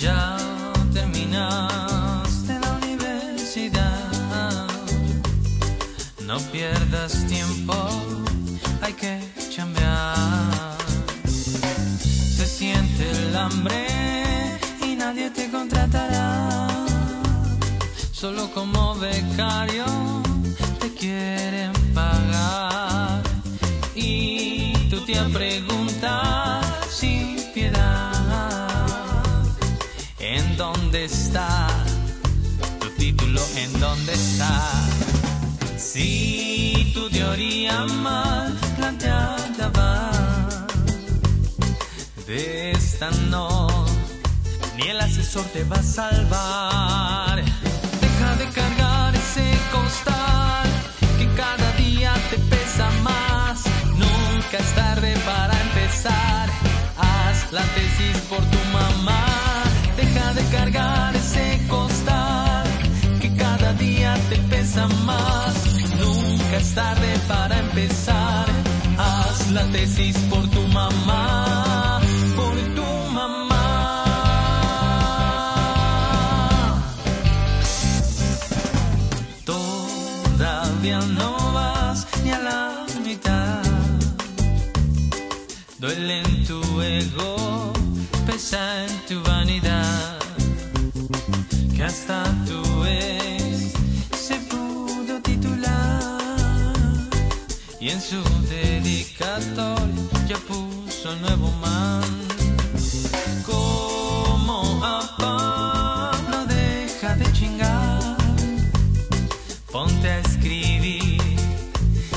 Ya terminaste la universidad, no pierdas tiempo, hay que cambiar. Se siente el hambre y nadie te contratará solo como becario te quieren pagar y tú te preguntas sin piedad en dónde está tu título, en dónde está. Si tu teoría mal planteada va de esta no, ni el asesor te va a salvar de cargar ese costal que cada día te pesa más. Nunca es tarde para empezar. Haz la tesis por tu mamá. Deja de cargar ese costal que cada día te pesa más. Nunca es tarde para empezar. Haz la tesis por tu mamá. Todavía no vas ni a la mitad. Duele en tu ego, pesa en tu vanidad. Que hasta tu ex se pudo titular. Y en su dedicatoria ya puso el nuevo man. ponte a escribir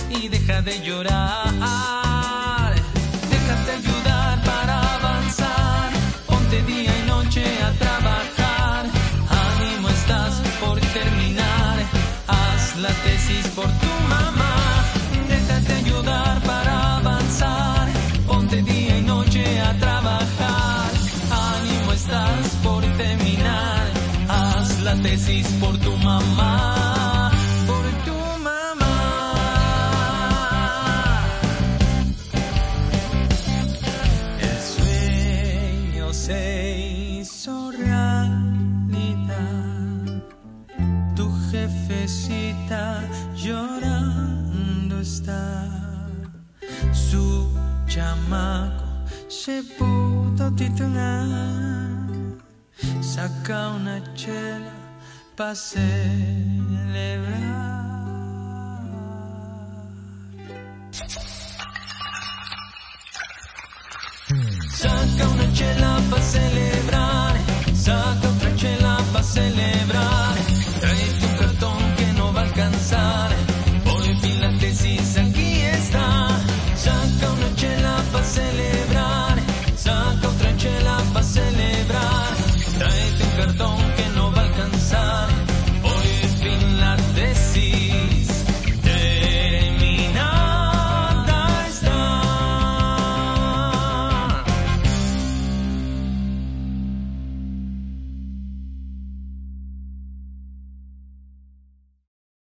y deja de llorar. Déjate ayudar para avanzar, ponte día y noche a trabajar. Ánimo estás por terminar, haz la tesis por tu mamá. Déjate ayudar para avanzar, ponte día y noche a trabajar. Ánimo estás por terminar, haz la tesis por tu mamá. Su chamaco se pudo titular. Saca una chela para celebrar. Saca una chela para celebrar.